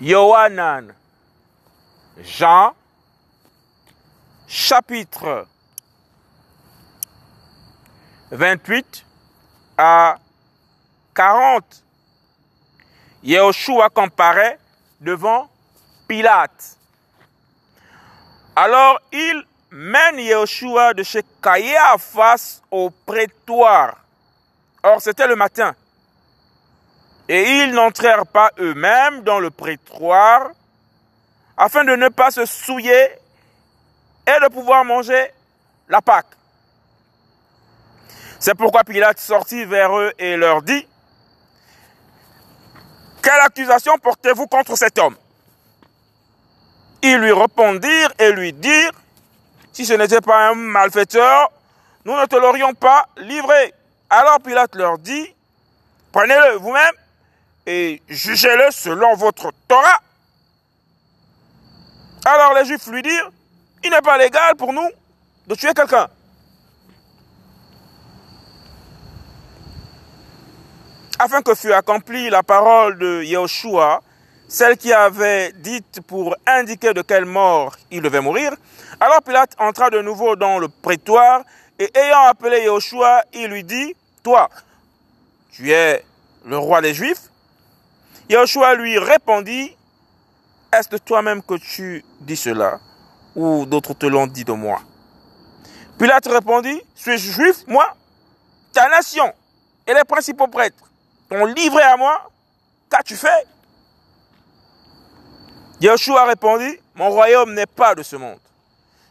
Yohanan, Jean, chapitre 28 à 40. Yahushua comparaît devant Pilate. Alors il mène Yahushua de chez face au prétoire. Or c'était le matin. Et ils n'entrèrent pas eux-mêmes dans le prétoire afin de ne pas se souiller et de pouvoir manger la Pâque. C'est pourquoi Pilate sortit vers eux et leur dit, Quelle accusation portez-vous contre cet homme? Ils lui répondirent et lui dirent, Si ce n'était pas un malfaiteur, nous ne te l'aurions pas livré. Alors Pilate leur dit, Prenez-le vous-même et jugez-le selon votre Torah. Alors les Juifs lui dirent, il n'est pas légal pour nous de tuer quelqu'un. Afin que fût accomplie la parole de Yahushua, celle qui avait dite pour indiquer de quelle mort il devait mourir, alors Pilate entra de nouveau dans le prétoire et ayant appelé Yahushua, il lui dit, Toi, tu es le roi des Juifs Yahushua lui répondit, Est-ce toi-même que tu dis cela ou d'autres te l'ont dit de moi? Pilate répondit, Suis-je juif, moi? Ta nation et les principaux prêtres t'ont livré à moi Qu'as-tu fait? Yahushua répondit, Mon royaume n'est pas de ce monde.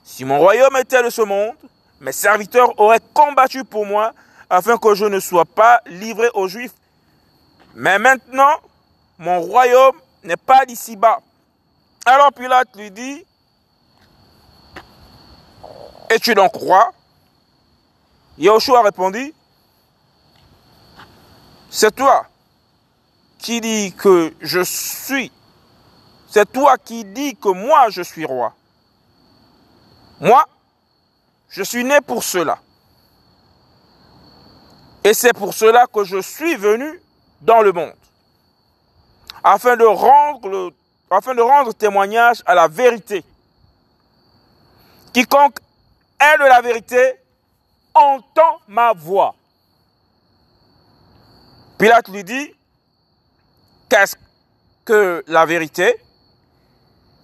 Si mon royaume était de ce monde, mes serviteurs auraient combattu pour moi afin que je ne sois pas livré aux Juifs. Mais maintenant, mon royaume n'est pas d'ici-bas. Alors Pilate lui dit, es-tu donc roi? Yahushua répondit, c'est toi qui dis que je suis, c'est toi qui dis que moi je suis roi. Moi, je suis né pour cela. Et c'est pour cela que je suis venu dans le monde afin de rendre, témoignage à la vérité. Quiconque est de la vérité entend ma voix. Pilate lui dit, qu'est-ce que la vérité?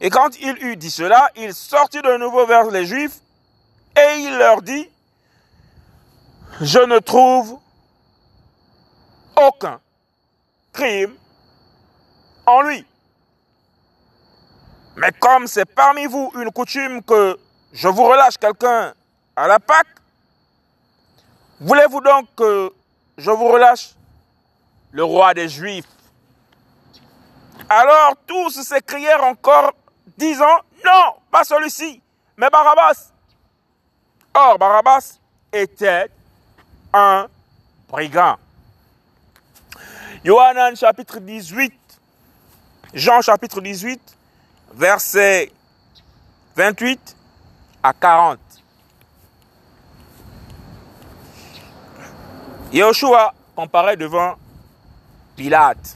Et quand il eut dit cela, il sortit de nouveau vers les Juifs et il leur dit, je ne trouve aucun crime en lui. Mais comme c'est parmi vous une coutume que je vous relâche quelqu'un à la Pâque, voulez-vous donc que je vous relâche le roi des Juifs? Alors tous s'écrièrent encore, disant, non, pas celui-ci, mais Barabbas. Or, Barabbas était un brigand. Yohanan chapitre 18 Jean chapitre 18, versets 28 à 40. Yahushua comparaît devant Pilate.